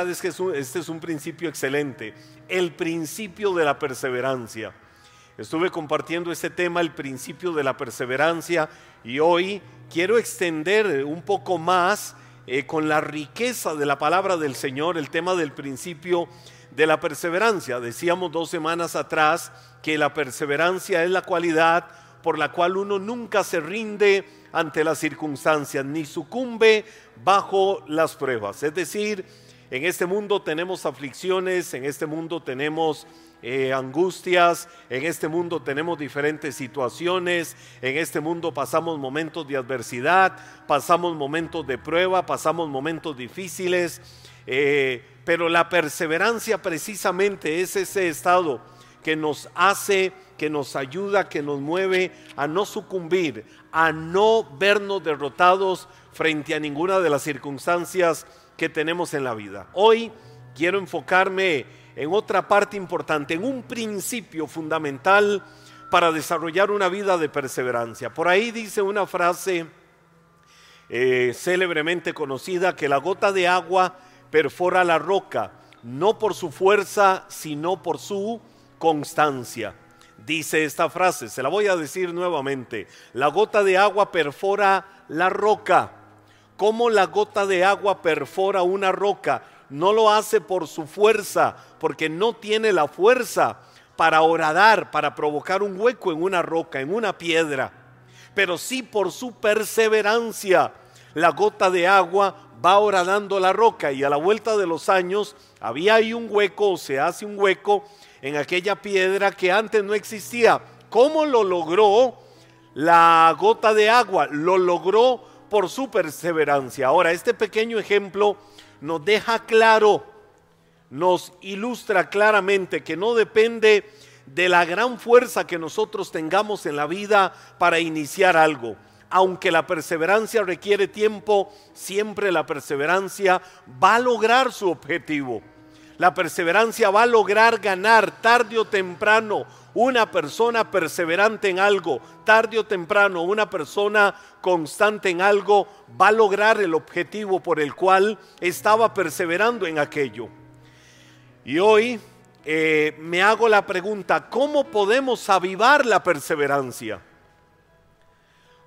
es que este es un principio excelente, el principio de la perseverancia. Estuve compartiendo este tema, el principio de la perseverancia, y hoy quiero extender un poco más eh, con la riqueza de la palabra del Señor el tema del principio de la perseverancia. Decíamos dos semanas atrás que la perseverancia es la cualidad por la cual uno nunca se rinde ante las circunstancias ni sucumbe bajo las pruebas. Es decir, en este mundo tenemos aflicciones, en este mundo tenemos eh, angustias, en este mundo tenemos diferentes situaciones, en este mundo pasamos momentos de adversidad, pasamos momentos de prueba, pasamos momentos difíciles, eh, pero la perseverancia precisamente es ese estado que nos hace, que nos ayuda, que nos mueve a no sucumbir, a no vernos derrotados frente a ninguna de las circunstancias que tenemos en la vida. Hoy quiero enfocarme en otra parte importante, en un principio fundamental para desarrollar una vida de perseverancia. Por ahí dice una frase eh, célebremente conocida que la gota de agua perfora la roca, no por su fuerza, sino por su constancia. Dice esta frase, se la voy a decir nuevamente, la gota de agua perfora la roca. ¿Cómo la gota de agua perfora una roca? no lo hace por su fuerza, porque no tiene la fuerza para horadar, para provocar un hueco en una roca, en una piedra, pero sí por su perseverancia. La gota de agua va horadando la roca y a la vuelta de los años había ahí un hueco o se hace un hueco en aquella piedra que antes no existía. ¿Cómo lo logró la gota de agua? Lo logró por su perseverancia. Ahora, este pequeño ejemplo nos deja claro, nos ilustra claramente que no depende de la gran fuerza que nosotros tengamos en la vida para iniciar algo. Aunque la perseverancia requiere tiempo, siempre la perseverancia va a lograr su objetivo. La perseverancia va a lograr ganar tarde o temprano una persona perseverante en algo, tarde o temprano, una persona constante en algo va a lograr el objetivo por el cual estaba perseverando en aquello. Y hoy eh, me hago la pregunta, ¿cómo podemos avivar la perseverancia?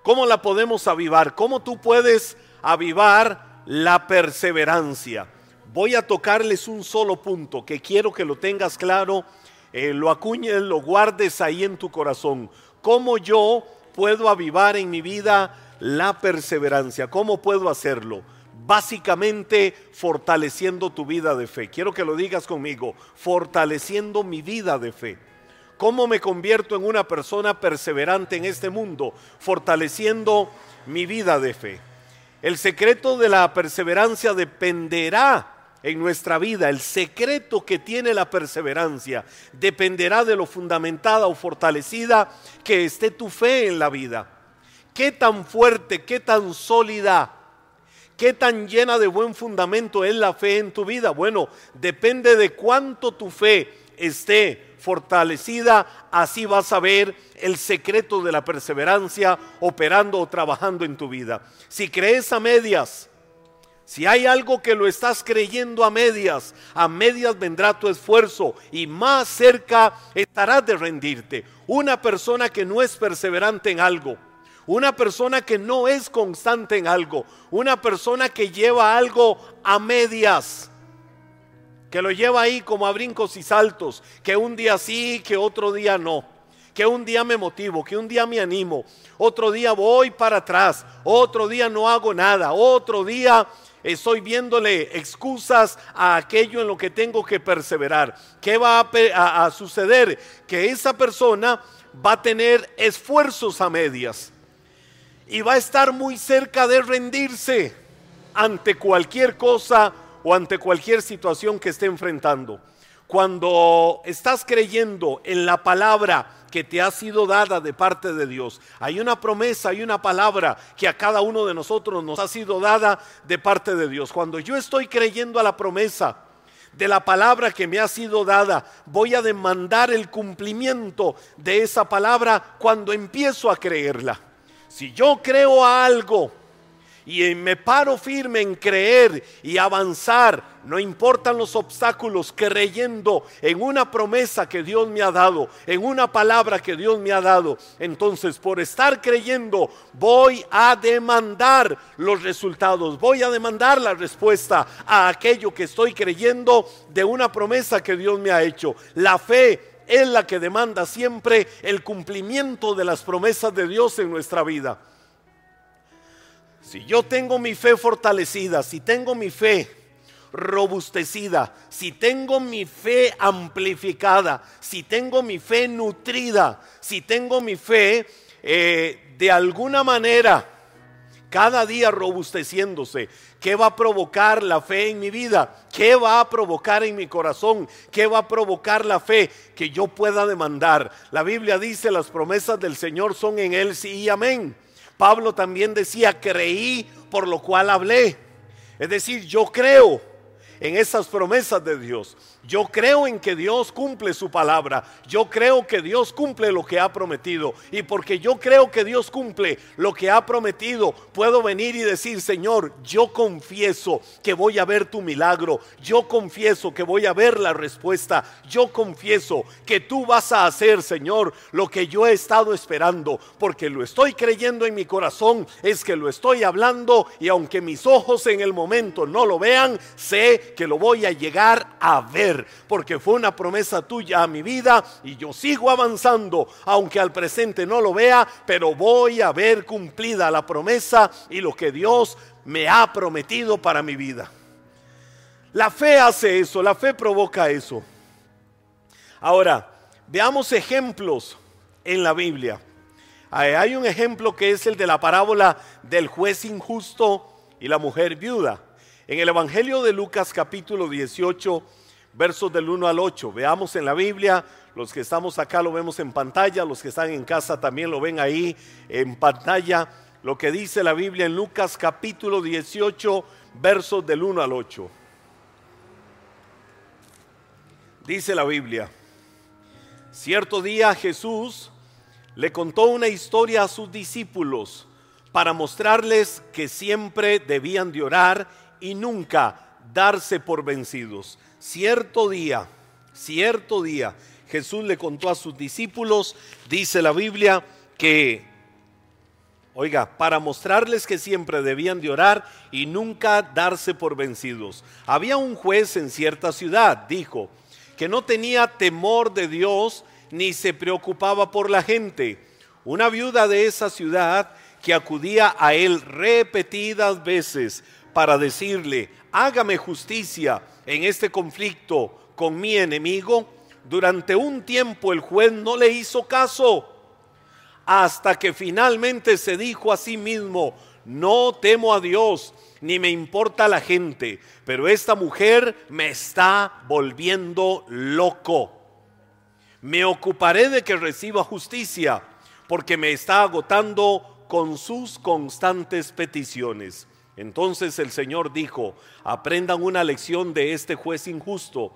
¿Cómo la podemos avivar? ¿Cómo tú puedes avivar la perseverancia? Voy a tocarles un solo punto que quiero que lo tengas claro eh, lo acuñes, lo guardes ahí en tu corazón. ¿Cómo yo puedo avivar en mi vida la perseverancia? ¿Cómo puedo hacerlo? Básicamente fortaleciendo tu vida de fe. Quiero que lo digas conmigo, fortaleciendo mi vida de fe. ¿Cómo me convierto en una persona perseverante en este mundo? Fortaleciendo mi vida de fe. El secreto de la perseverancia dependerá en nuestra vida, el secreto que tiene la perseverancia, dependerá de lo fundamentada o fortalecida que esté tu fe en la vida. Qué tan fuerte, qué tan sólida, qué tan llena de buen fundamento es la fe en tu vida. Bueno, depende de cuánto tu fe esté fortalecida, así vas a ver el secreto de la perseverancia operando o trabajando en tu vida. Si crees a medias, si hay algo que lo estás creyendo a medias, a medias vendrá tu esfuerzo y más cerca estarás de rendirte. Una persona que no es perseverante en algo, una persona que no es constante en algo, una persona que lleva algo a medias, que lo lleva ahí como a brincos y saltos, que un día sí, que otro día no que un día me motivo, que un día me animo, otro día voy para atrás, otro día no hago nada, otro día estoy viéndole excusas a aquello en lo que tengo que perseverar. ¿Qué va a, suceder? Que esa persona va a tener esfuerzos a medias y va a estar muy cerca de rendirse ante cualquier cosa o ante cualquier situación que esté enfrentando. Cuando estás creyendo en la palabra que te ha sido dada de parte de Dios. Hay una promesa, hay una palabra que a cada uno de nosotros nos ha sido dada de parte de Dios. Cuando yo estoy creyendo a la promesa de la palabra que me ha sido dada, voy a demandar el cumplimiento de esa palabra cuando empiezo a creerla. Si yo creo a algo, y me paro firme en creer y avanzar, no importan los obstáculos, creyendo en una promesa que Dios me ha dado, en una palabra que Dios me ha dado, entonces por estar creyendo voy a demandar los resultados, voy a demandar la respuesta a aquello que estoy creyendo de una promesa que Dios me ha hecho. La fe es la que demanda siempre el cumplimiento de las promesas de Dios en nuestra vida. Si yo tengo mi fe fortalecida, si tengo mi fe robustecida, si tengo mi fe amplificada, si tengo mi fe nutrida, si tengo mi fe eh, de alguna manera cada día robusteciéndose. ¿Qué va a provocar la fe en mi vida? ¿Qué va a provocar en mi corazón? ¿Qué va a provocar la fe que yo pueda demandar? La Biblia dice las promesas del Señor son en Él sí y amén. Pablo también decía, creí por lo cual hablé. Es decir, yo creo en esas promesas de Dios. Yo creo en que Dios cumple su palabra. Yo creo que Dios cumple lo que ha prometido. Y porque yo creo que Dios cumple lo que ha prometido, puedo venir y decir, Señor, yo confieso que voy a ver tu milagro. Yo confieso que voy a ver la respuesta. Yo confieso que tú vas a hacer, Señor, lo que yo he estado esperando. Porque lo estoy creyendo en mi corazón. Es que lo estoy hablando. Y aunque mis ojos en el momento no lo vean, sé que lo voy a llegar a ver porque fue una promesa tuya a mi vida y yo sigo avanzando, aunque al presente no lo vea, pero voy a ver cumplida la promesa y lo que Dios me ha prometido para mi vida. La fe hace eso, la fe provoca eso. Ahora, veamos ejemplos en la Biblia. Hay un ejemplo que es el de la parábola del juez injusto y la mujer viuda. En el Evangelio de Lucas capítulo 18, versos del 1 al 8. Veamos en la Biblia, los que estamos acá lo vemos en pantalla, los que están en casa también lo ven ahí en pantalla, lo que dice la Biblia en Lucas capítulo 18, versos del 1 al 8. Dice la Biblia, cierto día Jesús le contó una historia a sus discípulos para mostrarles que siempre debían de orar y nunca darse por vencidos. Cierto día, cierto día, Jesús le contó a sus discípulos, dice la Biblia, que, oiga, para mostrarles que siempre debían de orar y nunca darse por vencidos. Había un juez en cierta ciudad, dijo, que no tenía temor de Dios ni se preocupaba por la gente. Una viuda de esa ciudad que acudía a él repetidas veces para decirle, hágame justicia en este conflicto con mi enemigo, durante un tiempo el juez no le hizo caso, hasta que finalmente se dijo a sí mismo, no temo a Dios, ni me importa la gente, pero esta mujer me está volviendo loco. Me ocuparé de que reciba justicia, porque me está agotando con sus constantes peticiones. Entonces el Señor dijo, aprendan una lección de este juez injusto.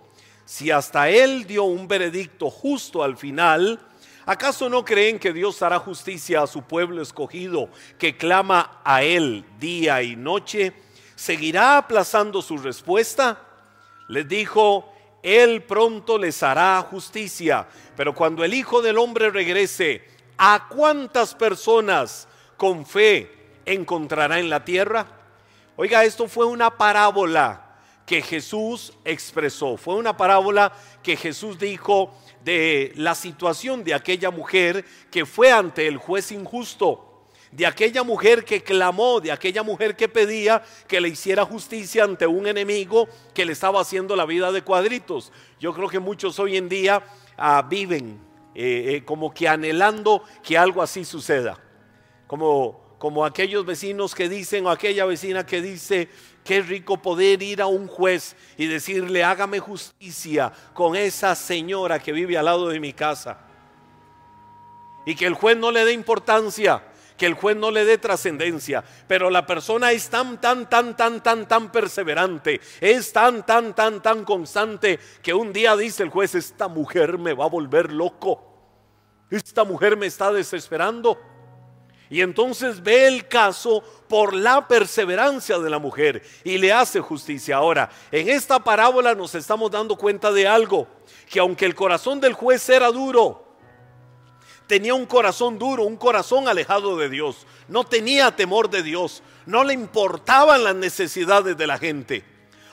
Si hasta él dio un veredicto justo al final, ¿acaso no creen que Dios hará justicia a su pueblo escogido que clama a él día y noche? ¿Seguirá aplazando su respuesta? Les dijo, él pronto les hará justicia, pero cuando el Hijo del Hombre regrese, ¿a cuántas personas con fe encontrará en la tierra? Oiga, esto fue una parábola que Jesús expresó. Fue una parábola que Jesús dijo de la situación de aquella mujer que fue ante el juez injusto, de aquella mujer que clamó, de aquella mujer que pedía que le hiciera justicia ante un enemigo que le estaba haciendo la vida de cuadritos. Yo creo que muchos hoy en día ah, viven eh, eh, como que anhelando que algo así suceda, como como aquellos vecinos que dicen o aquella vecina que dice, qué rico poder ir a un juez y decirle, hágame justicia con esa señora que vive al lado de mi casa. Y que el juez no le dé importancia, que el juez no le dé trascendencia, pero la persona es tan, tan, tan, tan, tan, tan perseverante, es tan, tan, tan, tan constante, que un día dice el juez, esta mujer me va a volver loco, esta mujer me está desesperando. Y entonces ve el caso por la perseverancia de la mujer y le hace justicia. Ahora, en esta parábola nos estamos dando cuenta de algo, que aunque el corazón del juez era duro, tenía un corazón duro, un corazón alejado de Dios, no tenía temor de Dios, no le importaban las necesidades de la gente.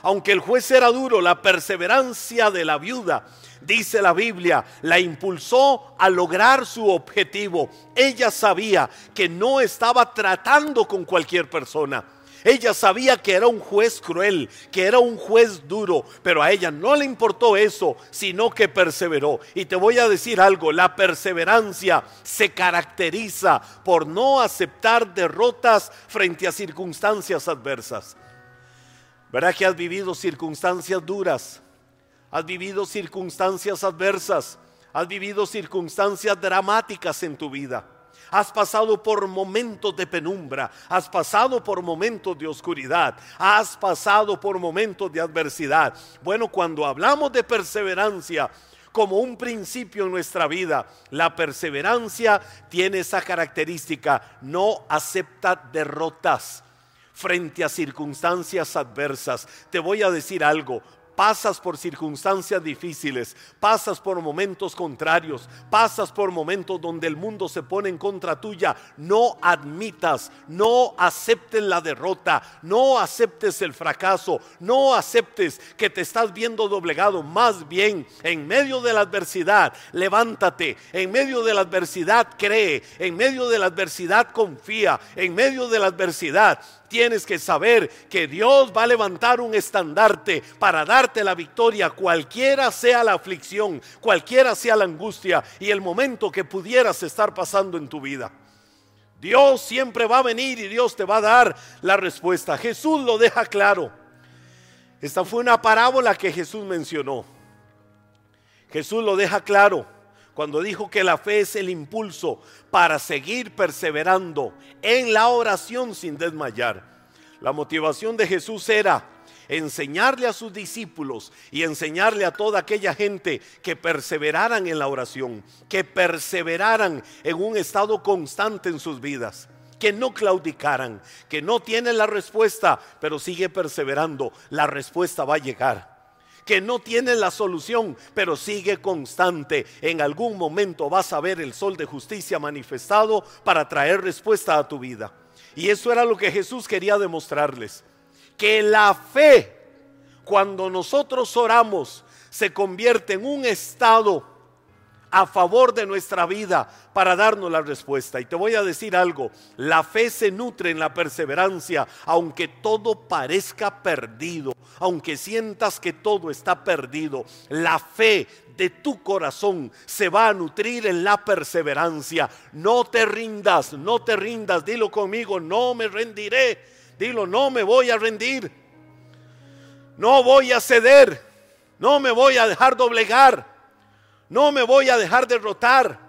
Aunque el juez era duro, la perseverancia de la viuda dice la Biblia, la impulsó a lograr su objetivo. Ella sabía que no estaba tratando con cualquier persona. Ella sabía que era un juez cruel, que era un juez duro, pero a ella no le importó eso, sino que perseveró. Y te voy a decir algo, la perseverancia se caracteriza por no aceptar derrotas frente a circunstancias adversas. ¿Verdad que has vivido circunstancias duras? Has vivido circunstancias adversas, has vivido circunstancias dramáticas en tu vida. Has pasado por momentos de penumbra, has pasado por momentos de oscuridad, has pasado por momentos de adversidad. Bueno, cuando hablamos de perseverancia como un principio en nuestra vida, la perseverancia tiene esa característica, no acepta derrotas frente a circunstancias adversas. Te voy a decir algo, pasas por circunstancias difíciles, pasas por momentos contrarios, pasas por momentos donde el mundo se pone en contra tuya, no admitas, no aceptes la derrota, no aceptes el fracaso, no aceptes que te estás viendo doblegado, más bien en medio de la adversidad, levántate, en medio de la adversidad cree, en medio de la adversidad confía, en medio de la adversidad tienes que saber que Dios va a levantar un estandarte para darte la victoria, cualquiera sea la aflicción, cualquiera sea la angustia y el momento que pudieras estar pasando en tu vida. Dios siempre va a venir y Dios te va a dar la respuesta. Jesús lo deja claro. Esta fue una parábola que Jesús mencionó. Jesús lo deja claro cuando dijo que la fe es el impulso para seguir perseverando en la oración sin desmayar. La motivación de Jesús era enseñarle a sus discípulos y enseñarle a toda aquella gente que perseveraran en la oración, que perseveraran en un estado constante en sus vidas que no claudicaran, que no tienen la respuesta, pero sigue perseverando, la respuesta va a llegar que no tiene la solución, pero sigue constante. En algún momento vas a ver el sol de justicia manifestado para traer respuesta a tu vida. Y eso era lo que Jesús quería demostrarles. Que la fe, cuando nosotros oramos, se convierte en un estado a favor de nuestra vida para darnos la respuesta. Y te voy a decir algo, la fe se nutre en la perseverancia, aunque todo parezca perdido, aunque sientas que todo está perdido, la fe de tu corazón se va a nutrir en la perseverancia. No te rindas, no te rindas, dilo conmigo, no me rendiré, dilo, no me voy a rendir, no voy a ceder, no me voy a dejar doblegar. No me voy a dejar derrotar.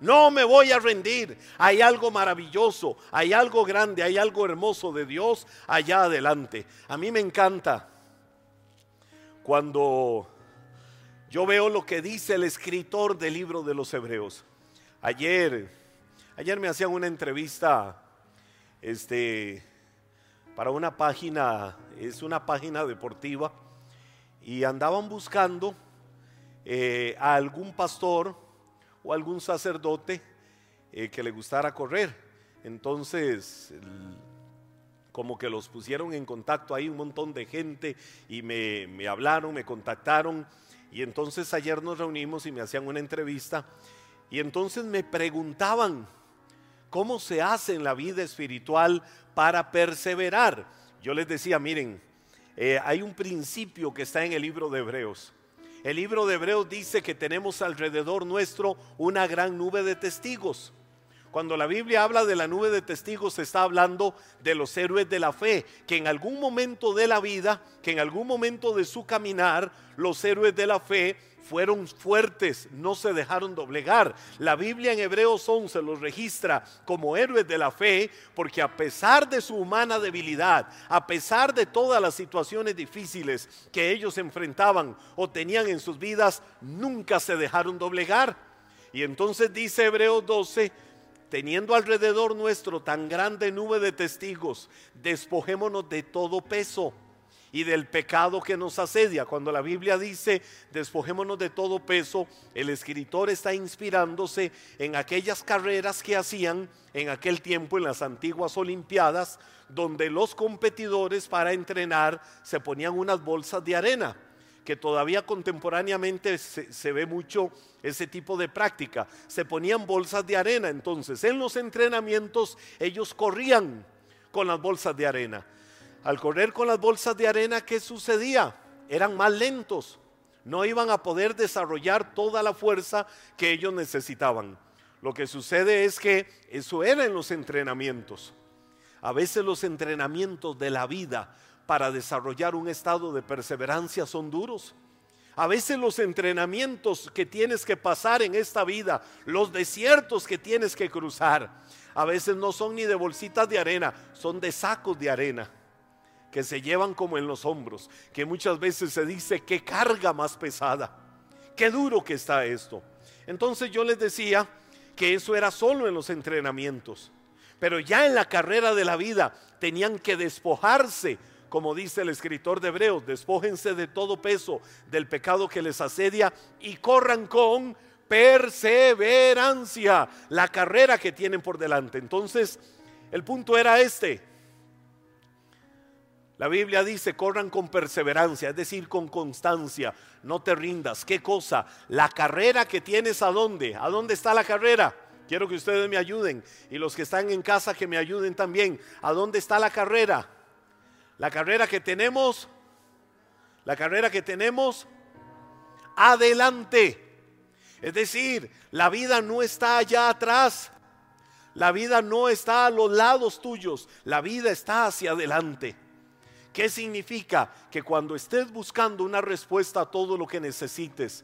No me voy a rendir. Hay algo maravilloso, hay algo grande, hay algo hermoso de Dios allá adelante. A mí me encanta cuando yo veo lo que dice el escritor del libro de los Hebreos. Ayer, ayer me hacían una entrevista este, para una página, es una página deportiva, y andaban buscando eh, a algún pastor o algún sacerdote eh, que le gustara correr. Entonces, como que los pusieron en contacto ahí un montón de gente y me, me hablaron, me contactaron. Y entonces ayer nos reunimos y me hacían una entrevista. Y entonces me preguntaban, ¿cómo se hace en la vida espiritual para perseverar? Yo les decía, miren, eh, hay un principio que está en el libro de Hebreos. El libro de Hebreos dice que tenemos alrededor nuestro una gran nube de testigos. Cuando la Biblia habla de la nube de testigos, está hablando de los héroes de la fe, que en algún momento de la vida, que en algún momento de su caminar, los héroes de la fe fueron fuertes, no se dejaron doblegar. La Biblia en Hebreos 11 los registra como héroes de la fe porque a pesar de su humana debilidad, a pesar de todas las situaciones difíciles que ellos enfrentaban o tenían en sus vidas, nunca se dejaron doblegar. Y entonces dice Hebreos 12, teniendo alrededor nuestro tan grande nube de testigos, despojémonos de todo peso y del pecado que nos asedia. Cuando la Biblia dice despojémonos de todo peso, el escritor está inspirándose en aquellas carreras que hacían en aquel tiempo en las antiguas Olimpiadas, donde los competidores para entrenar se ponían unas bolsas de arena que todavía contemporáneamente se, ve mucho ese tipo de práctica. Se ponían bolsas de arena, entonces en los entrenamientos ellos corrían con las bolsas de arena. Al correr con las bolsas de arena, ¿qué sucedía? Eran más lentos, no iban a poder desarrollar toda la fuerza que ellos necesitaban. Lo que sucede es que eso era en los entrenamientos. A veces los entrenamientos de la vida para desarrollar un estado de perseverancia son duros. A veces los entrenamientos que tienes que pasar en esta vida, los desiertos que tienes que cruzar, a veces no son ni de bolsitas de arena, son de sacos de arena que se llevan como en los hombros, que muchas veces se dice qué carga más pesada, qué duro que está esto. Entonces yo les decía que eso era solo en los entrenamientos, pero ya en la carrera de la vida tenían que despojarse como dice el escritor de Hebreos, despójense de todo peso del pecado que les asedia y corran con perseverancia la carrera que tienen por delante. Entonces, el punto era este. La Biblia dice, corran con perseverancia, es decir, con constancia, no te rindas. ¿Qué cosa? La carrera que tienes a dónde? ¿A dónde está la carrera? Quiero que ustedes me ayuden y los que están en casa que me ayuden también. ¿A dónde está la carrera? La carrera que tenemos, la carrera que tenemos adelante. Es decir, la vida no está allá atrás. La vida no está a los lados tuyos. La vida está hacia adelante. ¿Qué significa? Que cuando estés buscando una respuesta a todo lo que necesites,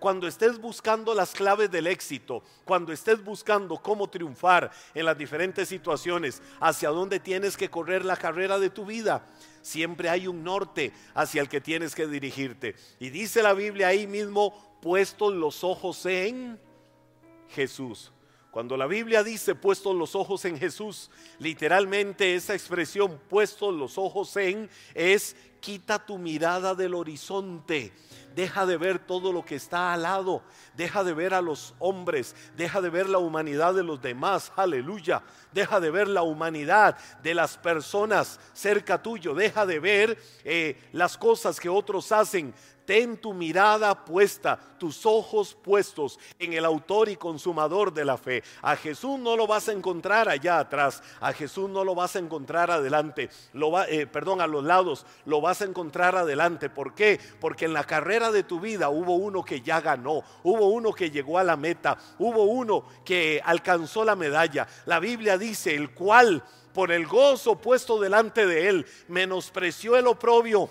cuando estés buscando las claves del éxito, cuando estés buscando cómo triunfar en las diferentes situaciones, hacia dónde tienes que correr la carrera de tu vida, siempre hay un norte hacia el que tienes que dirigirte. Y dice la Biblia ahí mismo, puestos los ojos en Jesús. Cuando la Biblia dice puestos los ojos en Jesús, literalmente esa expresión puestos los ojos en es quita tu mirada del horizonte Deja de ver todo lo que está al lado. Deja de ver a los hombres. Deja de ver la humanidad de los demás. Aleluya. Deja de ver la humanidad de las personas cerca tuyo. Deja de ver eh, las cosas que otros hacen. Ten tu mirada puesta, tus ojos puestos en el autor y consumador de la fe. A Jesús no lo vas a encontrar allá atrás, a Jesús no lo vas a encontrar adelante, lo va, eh, perdón, a los lados, lo vas a encontrar adelante. ¿Por qué? Porque en la carrera de tu vida hubo uno que ya ganó, hubo uno que llegó a la meta, hubo uno que alcanzó la medalla. La Biblia dice, el cual por el gozo puesto delante de él menospreció el oprobio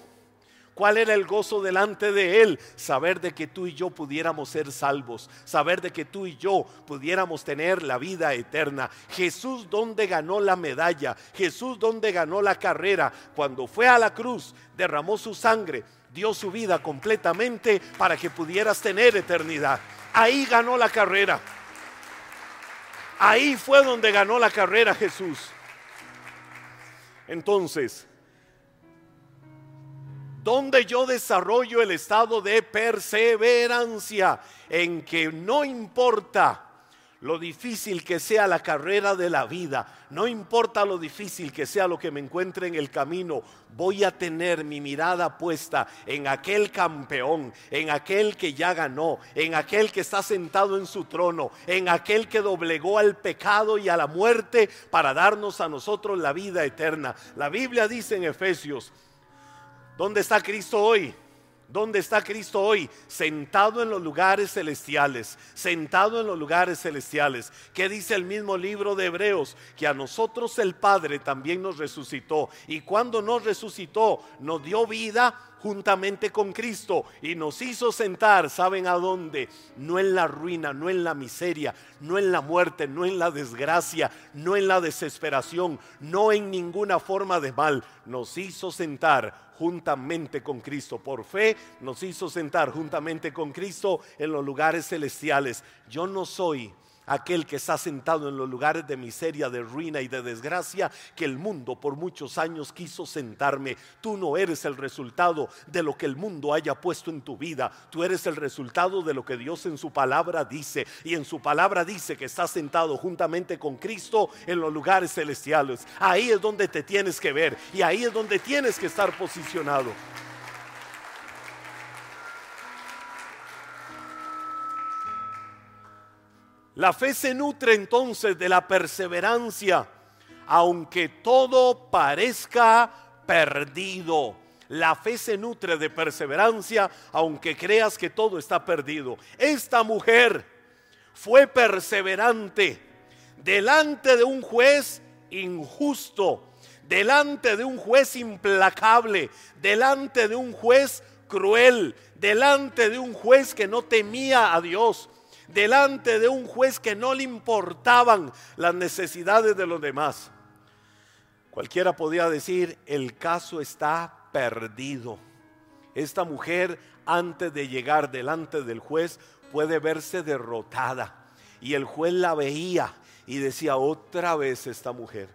¿Cuál era el gozo delante de Él? Saber de que tú y yo pudiéramos ser salvos, saber de que tú y yo pudiéramos tener la vida eterna. Jesús donde ganó la medalla, Jesús donde ganó la carrera, cuando fue a la cruz, derramó su sangre, dio su vida completamente para que pudieras tener eternidad. Ahí ganó la carrera. Ahí fue donde ganó la carrera Jesús. Entonces, donde yo desarrollo el estado de perseverancia en que no importa lo difícil que sea la carrera de la vida, no importa lo difícil que sea lo que me encuentre en el camino, voy a tener mi mirada puesta en aquel campeón, en aquel que ya ganó, en aquel que está sentado en su trono, en aquel que doblegó al pecado y a la muerte para darnos a nosotros la vida eterna. La Biblia dice en Efesios ¿Dónde está Cristo hoy? ¿Dónde está Cristo hoy? Sentado en los lugares celestiales, sentado en los lugares celestiales. ¿Qué dice el mismo libro de Hebreos? Que a nosotros el Padre también nos resucitó. Y cuando nos resucitó, nos dio vida juntamente con Cristo y nos hizo sentar, ¿saben a dónde? No en la ruina, no en la miseria, no en la muerte, no en la desgracia, no en la desesperación, no en ninguna forma de mal. Nos hizo sentar juntamente con Cristo. Por fe nos hizo sentar juntamente con Cristo en los lugares celestiales. Yo no soy aquel que está sentado en los lugares de miseria, de ruina y de desgracia, que el mundo por muchos años quiso sentarme. Tú no eres el resultado de lo que el mundo haya puesto en tu vida, tú eres el resultado de lo que Dios en su palabra dice. Y en su palabra dice que estás sentado juntamente con Cristo en los lugares celestiales. Ahí es donde te tienes que ver y ahí es donde tienes que estar posicionado. La fe se nutre entonces de la perseverancia, aunque todo parezca perdido. La fe se nutre de perseverancia, aunque creas que todo está perdido. Esta mujer fue perseverante delante de un juez injusto, delante de un juez implacable, delante de un juez cruel, delante de un juez que no temía a Dios delante de un juez que no le importaban las necesidades de los demás. Cualquiera podía decir, el caso está perdido. Esta mujer, antes de llegar delante del juez, puede verse derrotada. Y el juez la veía y decía, otra vez esta mujer.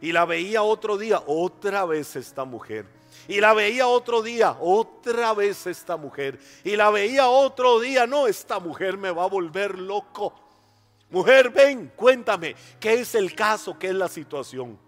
Y la veía otro día, otra vez esta mujer. Y la veía otro día, otra vez esta mujer. Y la veía otro día, no, esta mujer me va a volver loco. Mujer, ven, cuéntame, ¿qué es el caso? ¿Qué es la situación?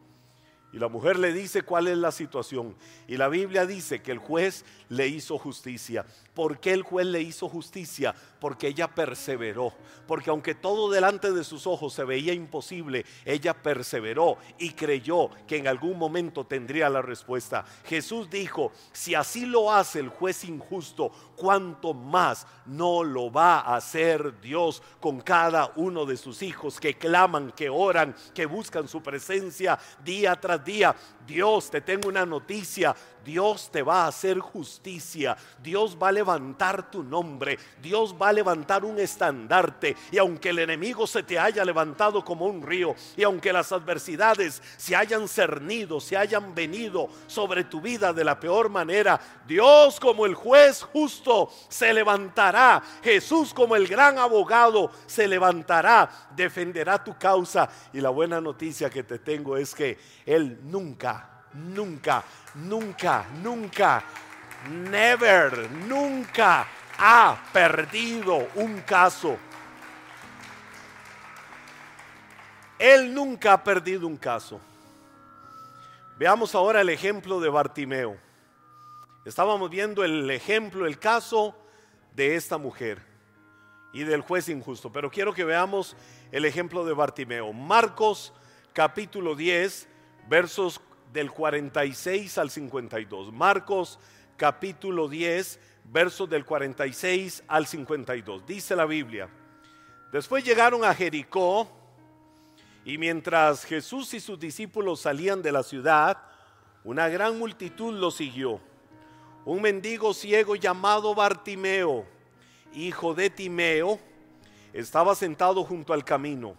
Y la mujer le dice cuál es la situación. Y la Biblia dice que el juez le hizo justicia. ¿Por qué el juez le hizo justicia? Porque ella perseveró. Porque aunque todo delante de sus ojos se veía imposible, ella perseveró y creyó que en algún momento tendría la respuesta. Jesús dijo, si así lo hace el juez injusto, ¿cuánto más no lo va a hacer Dios con cada uno de sus hijos que claman, que oran, que buscan su presencia día tras día? Dios, te tengo una noticia. Dios te va a hacer justicia. Dios va a levantar tu nombre. Dios va a levantar un estandarte. Y aunque el enemigo se te haya levantado como un río, y aunque las adversidades se hayan cernido, se hayan venido sobre tu vida de la peor manera, Dios como el juez justo se levantará. Jesús como el gran abogado se levantará, defenderá tu causa. Y la buena noticia que te tengo es que Él nunca nunca, nunca, nunca, never, nunca ha perdido un caso. Él nunca ha perdido un caso. Veamos ahora el ejemplo de Bartimeo. Estábamos viendo el ejemplo, el caso de esta mujer y del juez injusto, pero quiero que veamos el ejemplo de Bartimeo. Marcos capítulo 10, versos del 46 al 52. Marcos capítulo 10, versos del 46 al 52. Dice la Biblia. Después llegaron a Jericó y mientras Jesús y sus discípulos salían de la ciudad, una gran multitud los siguió. Un mendigo ciego llamado Bartimeo, hijo de Timeo, estaba sentado junto al camino.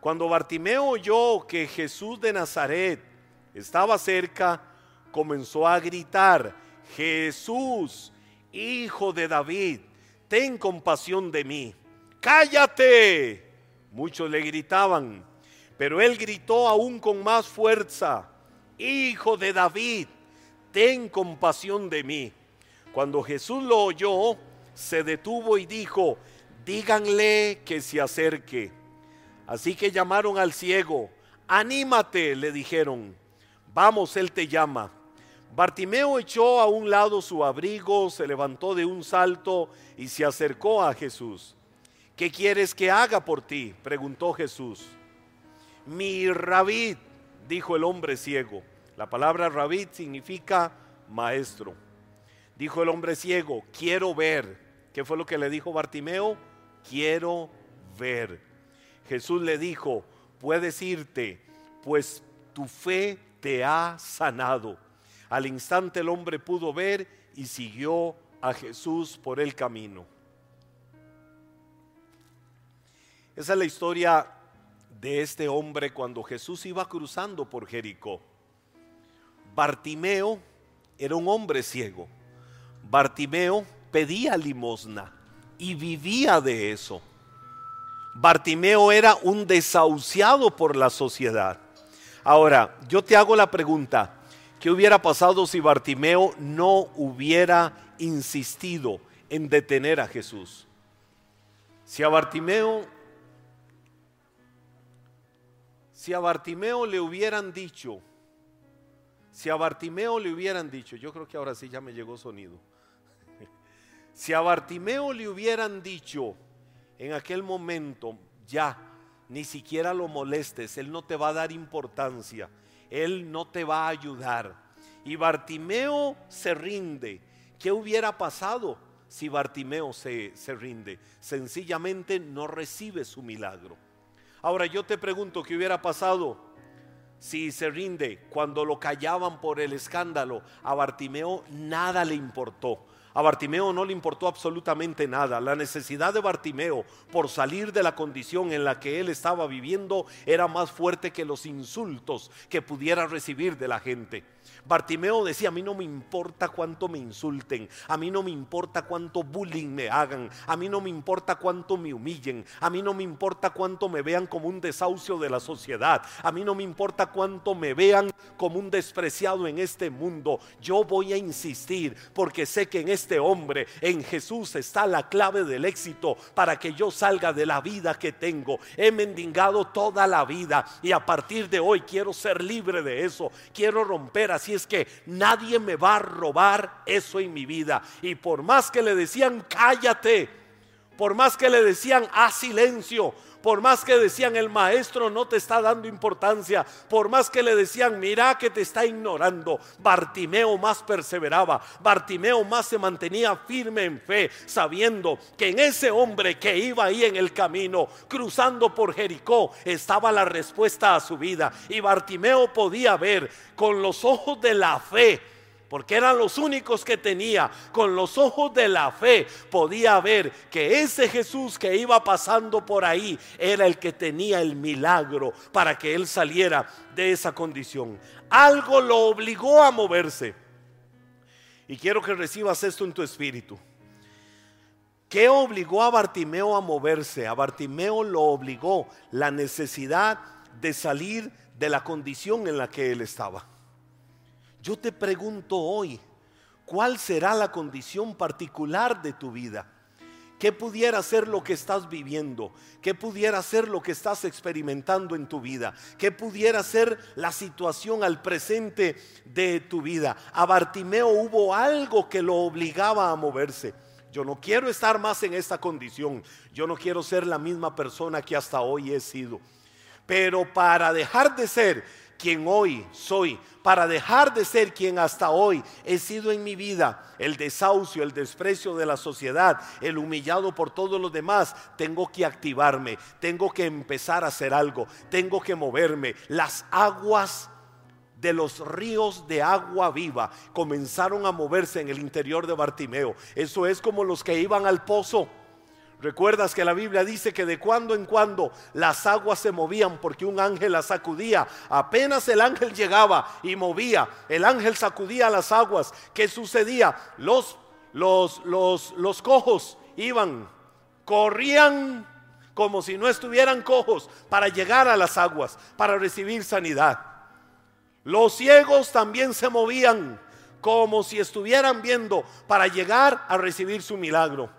Cuando Bartimeo oyó que Jesús de Nazaret estaba cerca, comenzó a gritar, Jesús, hijo de David, ten compasión de mí. Cállate. Muchos le gritaban, pero él gritó aún con más fuerza, Hijo de David, ten compasión de mí. Cuando Jesús lo oyó, se detuvo y dijo, díganle que se acerque. Así que llamaron al ciego, anímate, le dijeron Vamos, Él te llama. Bartimeo echó a un lado su abrigo, se levantó de un salto y se acercó a Jesús. ¿Qué quieres que haga por ti? preguntó Jesús. Mi rabí, dijo el hombre ciego. La palabra rabí significa maestro. Dijo el hombre ciego, quiero ver. ¿Qué fue lo que le dijo Bartimeo? Quiero ver. Jesús le dijo, puedes irte, pues tu fe te ha sanado. Al instante el hombre pudo ver y siguió a Jesús por el camino. Esa es la historia de este hombre cuando Jesús iba cruzando por Jericó. Bartimeo era un hombre ciego. Bartimeo pedía limosna y vivía de eso. Bartimeo era un desahuciado por la sociedad. Ahora, yo te hago la pregunta, ¿qué hubiera pasado si Bartimeo no hubiera insistido en detener a Jesús? Si a Bartimeo si a Bartimeo le hubieran dicho, si a Bartimeo le hubieran dicho, yo creo que ahora sí ya me llegó sonido. Si a Bartimeo le hubieran dicho en aquel momento, ya, ni siquiera lo molestes, él no te va a dar importancia, él no te va a ayudar. Y Bartimeo se rinde. ¿Qué hubiera pasado si Bartimeo se, se rinde? Sencillamente no recibe su milagro. Ahora yo te pregunto, ¿qué hubiera pasado si se rinde cuando lo callaban por el escándalo? A Bartimeo nada le importó. A Bartimeo no le importó absolutamente nada. La necesidad de Bartimeo por salir de la condición en la que él estaba viviendo era más fuerte que los insultos que pudiera recibir de la gente. Bartimeo decía, a mí no me importa cuánto me insulten, a mí no me importa cuánto bullying me hagan, a mí no me importa cuánto me humillen, a mí no me importa cuánto me vean como un desahucio de la sociedad, a mí no me importa cuánto me vean como un despreciado en este mundo. Yo voy a insistir porque sé que en este hombre, en Jesús, está la clave del éxito para que yo salga de la vida que tengo. He mendigado toda la vida y a partir de hoy quiero ser libre de eso, quiero romper así es que nadie me va a robar eso en mi vida. Y por más que le decían, cállate, por más que le decían, haz silencio, por más que decían el maestro no te está dando importancia, por más que le decían mira que te está ignorando, Bartimeo más perseveraba, Bartimeo más se mantenía firme en fe, sabiendo que en ese hombre que iba ahí en el camino, cruzando por Jericó, estaba la respuesta a su vida. Y Bartimeo podía ver con los ojos de la fe porque eran los únicos que tenía, con los ojos de la fe, podía ver que ese Jesús que iba pasando por ahí era el que tenía el milagro para que él saliera de esa condición. Algo lo obligó a moverse. Y quiero que recibas esto en tu espíritu. ¿Qué obligó a Bartimeo a moverse? A Bartimeo lo obligó la necesidad de salir de la condición en la que él estaba. Yo te pregunto hoy, ¿cuál será la condición particular de tu vida? ¿Qué pudiera ser lo que estás viviendo? ¿Qué pudiera ser lo que estás experimentando en tu vida? ¿Qué pudiera ser la situación al presente de tu vida? A Bartimeo hubo algo que lo obligaba a moverse. Yo no quiero estar más en esta condición. Yo no quiero ser la misma persona que hasta hoy he sido. Pero para dejar de ser quien hoy soy, para dejar de ser quien hasta hoy he sido en mi vida, el desahucio, el desprecio de la sociedad, el humillado por todos los demás, tengo que activarme, tengo que empezar a hacer algo, tengo que moverme. Las aguas de los ríos de agua viva comenzaron a moverse en el interior de Bartimeo. Eso es como los que iban al pozo Recuerdas que la Biblia dice que de cuando en cuando las aguas se movían porque un ángel las sacudía. Apenas el ángel llegaba y movía, el ángel sacudía las aguas. ¿Qué sucedía? Los, los, los, los cojos iban, corrían como si no estuvieran cojos para llegar a las aguas, para recibir sanidad. Los ciegos también se movían como si estuvieran viendo para llegar a recibir su milagro.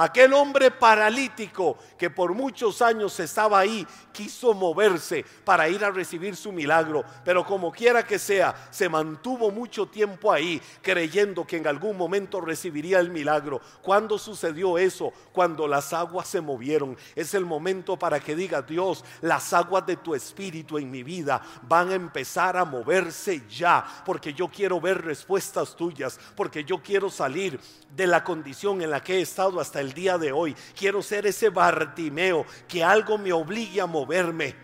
Aquel hombre paralítico que por muchos años estaba ahí, quiso moverse para ir a recibir su milagro, pero como quiera que sea, se mantuvo mucho tiempo ahí creyendo que en algún momento recibiría el milagro. ¿Cuándo sucedió eso? Cuando las aguas se movieron. Es el momento para que diga Dios, las aguas de tu espíritu en mi vida van a empezar a moverse ya, porque yo quiero ver respuestas tuyas, porque yo quiero salir de la condición en la que he estado hasta el día de hoy. Quiero ser ese Bartimeo, que algo me obligue a moverme.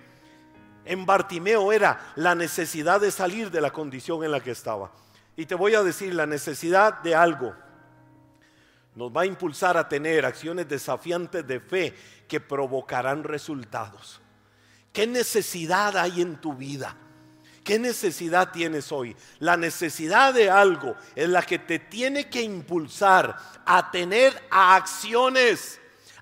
En Bartimeo era la necesidad de salir de la condición en la que estaba. Y te voy a decir, la necesidad de algo nos va a impulsar a tener acciones desafiantes de fe que provocarán resultados. ¿Qué necesidad hay en tu vida? ¿Qué necesidad tienes hoy? La necesidad de algo es la que te tiene que impulsar a tener acciones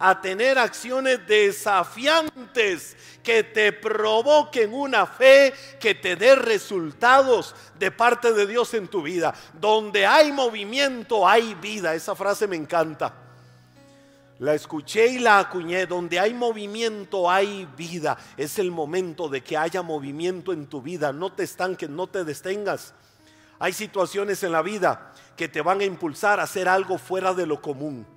a tener acciones desafiantes que te provoquen una fe que te dé resultados de parte de Dios en tu vida. Donde hay movimiento, hay vida. Esa frase me encanta. La escuché y la acuñé. Donde hay movimiento hay vida. Es el momento de que haya movimiento en tu vida. No te estanques, no te detengas. Hay situaciones en la vida que te van a impulsar a hacer algo fuera de lo común.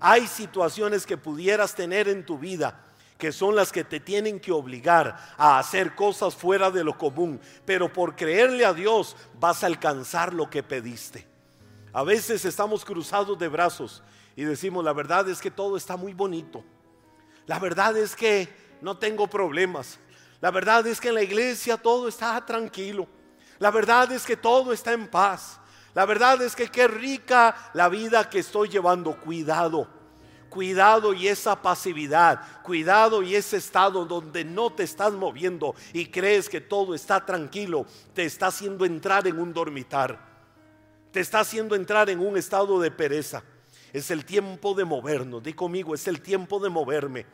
Hay situaciones que pudieras tener en tu vida que son las que te tienen que obligar a hacer cosas fuera de lo común, pero por creerle a Dios vas a alcanzar lo que pediste. A veces estamos cruzados de brazos y decimos, la verdad es que todo está muy bonito. La verdad es que no tengo problemas. La verdad es que en la iglesia todo está tranquilo. La verdad es que todo está en paz. La verdad es que qué rica la vida que estoy llevando. Cuidado, cuidado y esa pasividad, cuidado y ese estado donde no te estás moviendo y crees que todo está tranquilo, te está haciendo entrar en un dormitar. Te está haciendo entrar en un estado de pereza. Es el tiempo de movernos. Di conmigo, es el tiempo de moverme.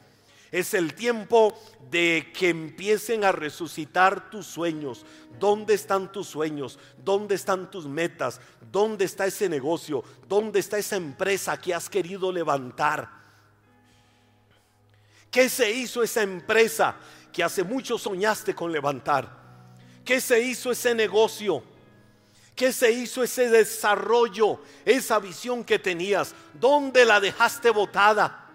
Es el tiempo de que empiecen a resucitar tus sueños. ¿Dónde están tus sueños? ¿Dónde están tus metas? ¿Dónde está ese negocio? ¿Dónde está esa empresa que has querido levantar? ¿Qué se hizo esa empresa que hace mucho soñaste con levantar? ¿Qué se hizo ese negocio? ¿Qué se hizo ese desarrollo, esa visión que tenías? ¿Dónde la dejaste botada?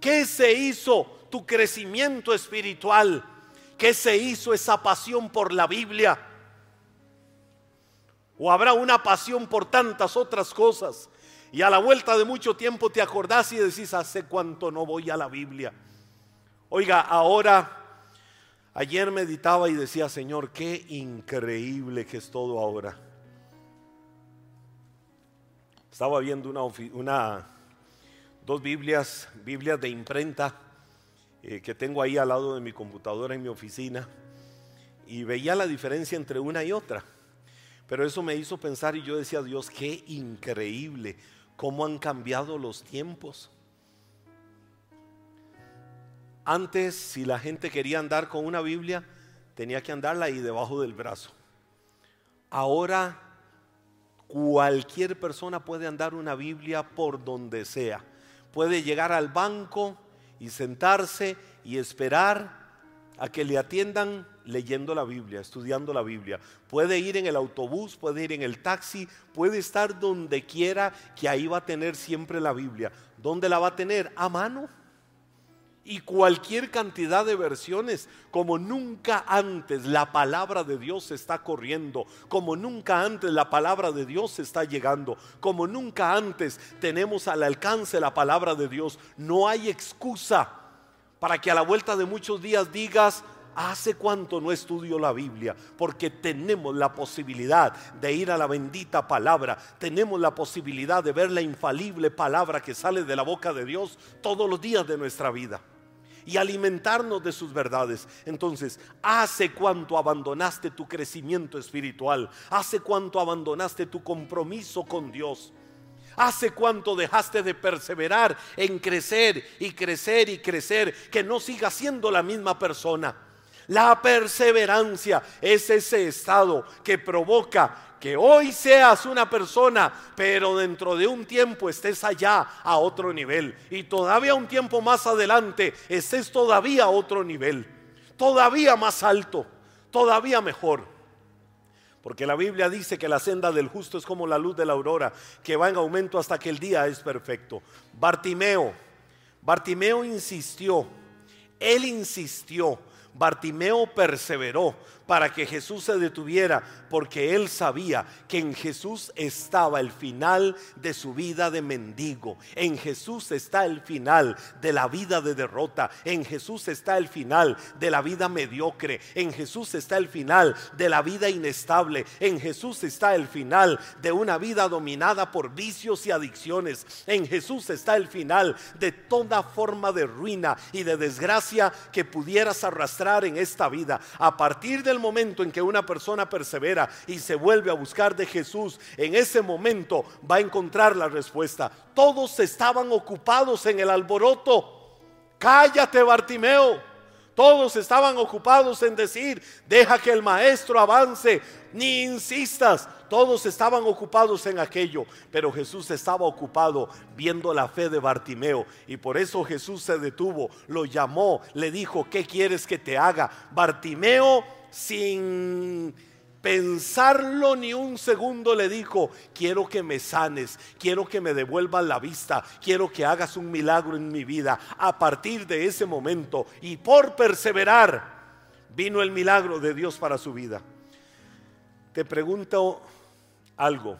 ¿Qué se hizo tu crecimiento espiritual? ¿Qué se hizo esa pasión por la Biblia? ¿O habrá una pasión por tantas otras cosas? Y a la vuelta de mucho tiempo te acordás y decís, hace cuánto no voy a la Biblia. Oiga, ahora, ayer meditaba y decía, Señor, qué increíble que es todo ahora. Estaba viendo una, una dos Biblias, Biblias de imprenta eh, que tengo ahí al lado de mi computadora en mi oficina y veía la diferencia entre una y otra. Pero eso me hizo pensar y yo decía, Dios, qué increíble cómo han cambiado los tiempos. Antes, si la gente quería andar con una Biblia, tenía que andarla ahí debajo del brazo. Ahora, cualquier persona puede andar una Biblia por donde sea. Puede llegar al banco y sentarse y esperar a que le atiendan leyendo la Biblia, estudiando la Biblia. Puede ir en el autobús, puede ir en el taxi, puede estar donde quiera que ahí va a tener siempre la Biblia. ¿Dónde la va a tener? A mano. Y cualquier cantidad de versiones, como nunca antes la palabra de Dios está corriendo, como nunca antes la palabra de Dios está llegando, como nunca antes tenemos al alcance la palabra de Dios. No hay excusa para que a la vuelta de muchos días digas, ¿Hace cuánto no estudio la Biblia? Porque tenemos la posibilidad de ir a la bendita palabra. Tenemos la posibilidad de ver la infalible palabra que sale de la boca de Dios todos los días de nuestra vida. Y alimentarnos de sus verdades. Entonces, ¿hace cuánto abandonaste tu crecimiento espiritual? ¿Hace cuánto abandonaste tu compromiso con Dios? ¿Hace cuánto dejaste de perseverar en crecer y crecer y crecer? Que no siga siendo la misma persona. La perseverancia es ese estado que provoca que hoy seas una persona, pero dentro de un tiempo estés allá a otro nivel. Y todavía un tiempo más adelante estés todavía a otro nivel. Todavía más alto, todavía mejor. Porque la Biblia dice que la senda del justo es como la luz de la aurora, que va en aumento hasta que el día es perfecto. Bartimeo, Bartimeo insistió, él insistió Bartimeo perseveró para que Jesús se detuviera, porque él sabía que en Jesús estaba el final de su vida de mendigo. En Jesús está el final de la vida de derrota. En Jesús está el final de la vida mediocre. En Jesús está el final de la vida inestable. En Jesús está el final de una vida dominada por vicios y adicciones. En Jesús está el final de toda forma de ruina y de desgracia que pudieras arrastrar en esta vida. A partir del momento en que una persona persevera y se vuelve a buscar de Jesús, en ese momento va a encontrar la respuesta. Todos estaban ocupados en el alboroto. cállate Bartimeo. Todos estaban ocupados en decir, deja que el maestro avance, ni insistas. Todos estaban ocupados en aquello, pero Jesús estaba ocupado viendo la fe de Bartimeo y por eso Jesús se detuvo, lo llamó, le dijo, ¿qué quieres que te haga? Bartimeo sin pensarlo ni un segundo le dijo, quiero que me sanes, quiero que me devuelvas la vista, quiero que hagas un milagro en mi vida. A partir de ese momento y por perseverar, vino el milagro de Dios para su vida. Te pregunto algo.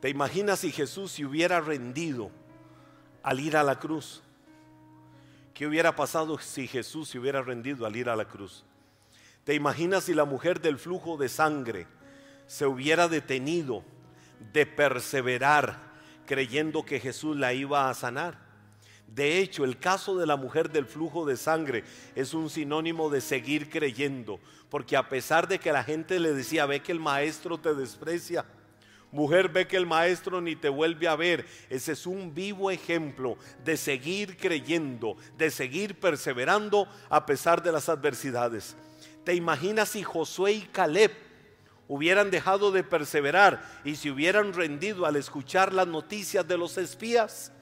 ¿Te imaginas si Jesús se hubiera rendido al ir a la cruz? ¿Qué hubiera pasado si Jesús se hubiera rendido al ir a la cruz? ¿Te imaginas si la mujer del flujo de sangre se hubiera detenido de perseverar creyendo que Jesús la iba a sanar? De hecho, el caso de la mujer del flujo de sangre es un sinónimo de seguir creyendo, porque a pesar de que la gente le decía, ve que el maestro te desprecia, Mujer, ve que el maestro ni te vuelve a ver. Ese es un vivo ejemplo de seguir creyendo, de seguir perseverando a pesar de las adversidades. ¿Te imaginas si Josué y Caleb hubieran dejado de perseverar y se hubieran rendido al escuchar las noticias de los espías?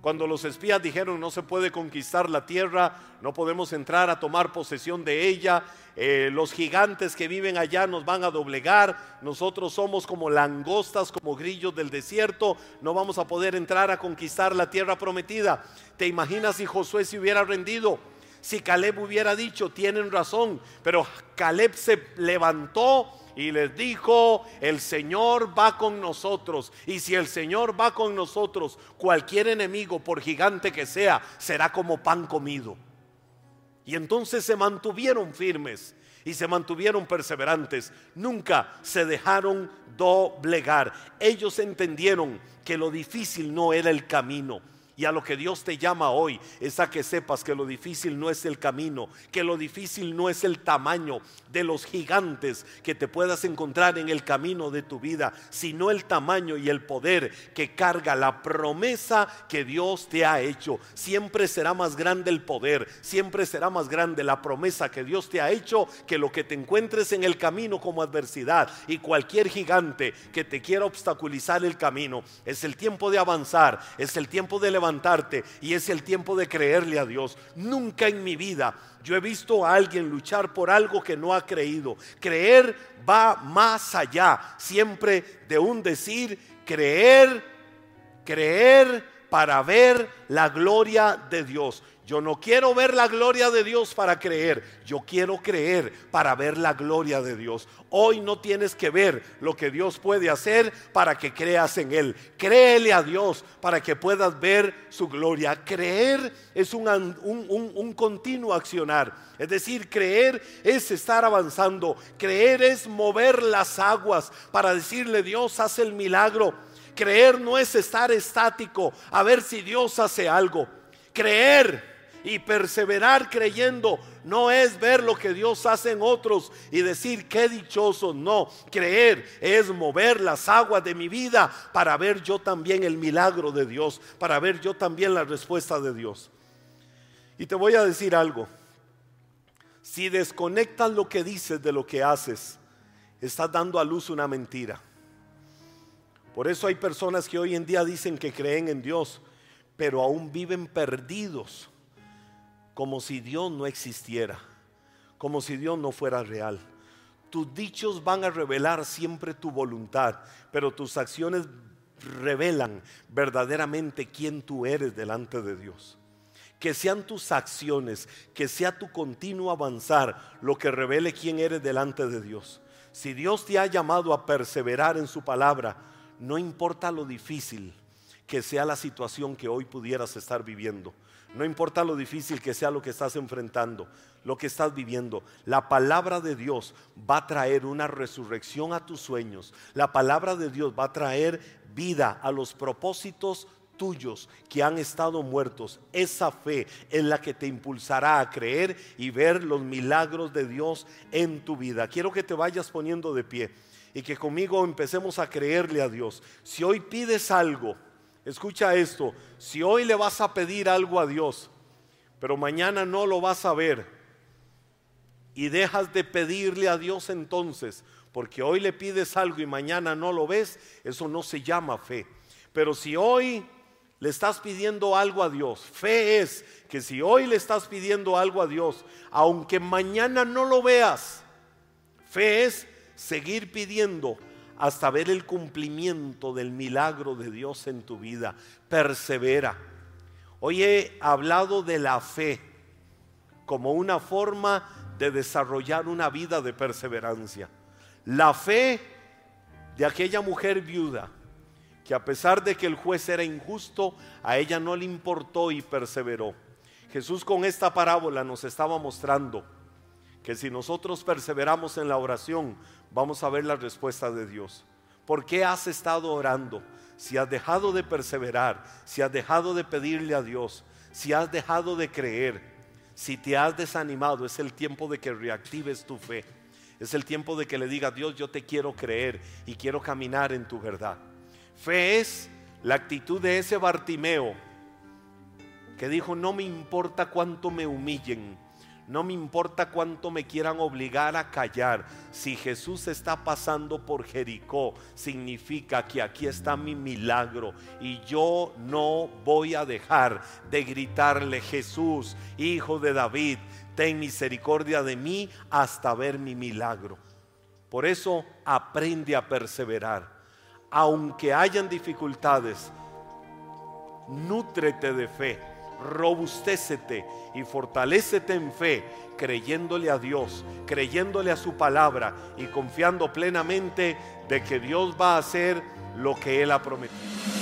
Cuando los espías dijeron no se puede conquistar la tierra, no podemos entrar a tomar posesión de ella, eh, los gigantes que viven allá nos van a doblegar, nosotros somos como langostas, como grillos del desierto, no vamos a poder entrar a conquistar la tierra prometida. ¿Te imaginas si Josué se hubiera rendido? si Caleb hubiera dicho, tienen razón, pero Caleb se levantó y les dijo, el Señor va con nosotros. Y si el Señor va con nosotros, cualquier enemigo, por gigante que sea, será como pan comido. Y entonces se mantuvieron firmes y se mantuvieron perseverantes. Nunca se dejaron doblegar. Ellos entendieron que lo difícil no era el camino y a lo que Dios te llama hoy es a que sepas que lo difícil no es el camino, que lo difícil no es el tamaño de los gigantes que te puedas encontrar en el camino de tu vida, sino el tamaño y el poder que carga la promesa que Dios te ha hecho. Siempre será más grande el poder, siempre será más grande la promesa que Dios te ha hecho que lo que te encuentres en el camino como adversidad y cualquier gigante que te quiera obstaculizar el camino. Es el tiempo de avanzar, es el tiempo de levantar y es el tiempo de creerle a Dios. Nunca en mi vida yo he visto a alguien luchar por algo que no ha creído. Creer va más allá siempre de un decir, creer, creer para ver la gloria de Dios. Yo no quiero ver la gloria de Dios para creer, yo quiero creer para ver la gloria de Dios. Hoy no tienes que ver lo que Dios puede hacer para que creas en Él. Créele a Dios para que puedas ver su gloria. Creer es un, un continuo accionar. Es decir, creer es estar avanzando. Creer es mover las aguas para decirle Dios hace el milagro. Creer no es estar estático a ver si Dios hace algo. Creer y perseverar creyendo no es ver lo que Dios hace en otros y decir qué dichoso. No, creer es mover las aguas de mi vida para ver yo también el milagro de Dios, para ver yo también la respuesta de Dios. Y te voy a decir algo. Si desconectas lo que dices de lo que haces, estás dando a luz una mentira. Por eso hay personas que hoy en día dicen que creen en Dios, pero aún viven perdidos como si Dios no existiera, como si Dios no fuera real. Tus dichos van a revelar siempre tu voluntad, pero tus acciones revelan verdaderamente quién tú eres delante de Dios. Que sean tus acciones, que sea tu continuo avanzar lo que revele quién eres delante de Dios. Si Dios te ha llamado a perseverar en su palabra, no importa lo difícil que sea la situación que hoy pudieras estar viviendo. No importa lo difícil que sea lo que estás enfrentando, lo que estás viviendo. La palabra de Dios va a traer una resurrección a tus sueños. La palabra de Dios va a traer vida a los propósitos tuyos que han estado muertos. Esa fe es la que te impulsará a creer y ver los milagros de Dios en tu vida. Quiero que te vayas poniendo de pie y que conmigo empecemos a creerle a Dios. Si hoy pides algo, Escucha esto, si hoy le vas a pedir algo a Dios, pero mañana no lo vas a ver, y dejas de pedirle a Dios entonces, porque hoy le pides algo y mañana no lo ves, eso no se llama fe. Pero si hoy le estás pidiendo algo a Dios, fe es que si hoy le estás pidiendo algo a Dios, aunque mañana no lo veas, fe es seguir pidiendo hasta ver el cumplimiento del milagro de Dios en tu vida. Persevera. Hoy he hablado de la fe como una forma de desarrollar una vida de perseverancia. La fe de aquella mujer viuda que a pesar de que el juez era injusto, a ella no le importó y perseveró. Jesús con esta parábola nos estaba mostrando que si nosotros perseveramos en la oración, vamos a ver la respuesta de Dios. ¿Por qué has estado orando? Si has dejado de perseverar, si has dejado de pedirle a Dios, si has dejado de creer, si te has desanimado, es el tiempo de que reactives tu fe. Es el tiempo de que le diga Dios, yo te quiero creer y quiero caminar en tu verdad. Fe es la actitud de ese Bartimeo que dijo, no me importa cuánto me humillen, no me importa cuánto me quieran obligar a callar. Si Jesús está pasando por Jericó, significa que aquí está mi milagro. Y yo no voy a dejar de gritarle, Jesús, hijo de David, ten misericordia de mí hasta ver mi milagro. Por eso aprende a perseverar. Aunque hayan dificultades, nútrete de fe robustécete y fortalécete en fe, creyéndole a Dios, creyéndole a su palabra y confiando plenamente de que Dios va a hacer lo que Él ha prometido.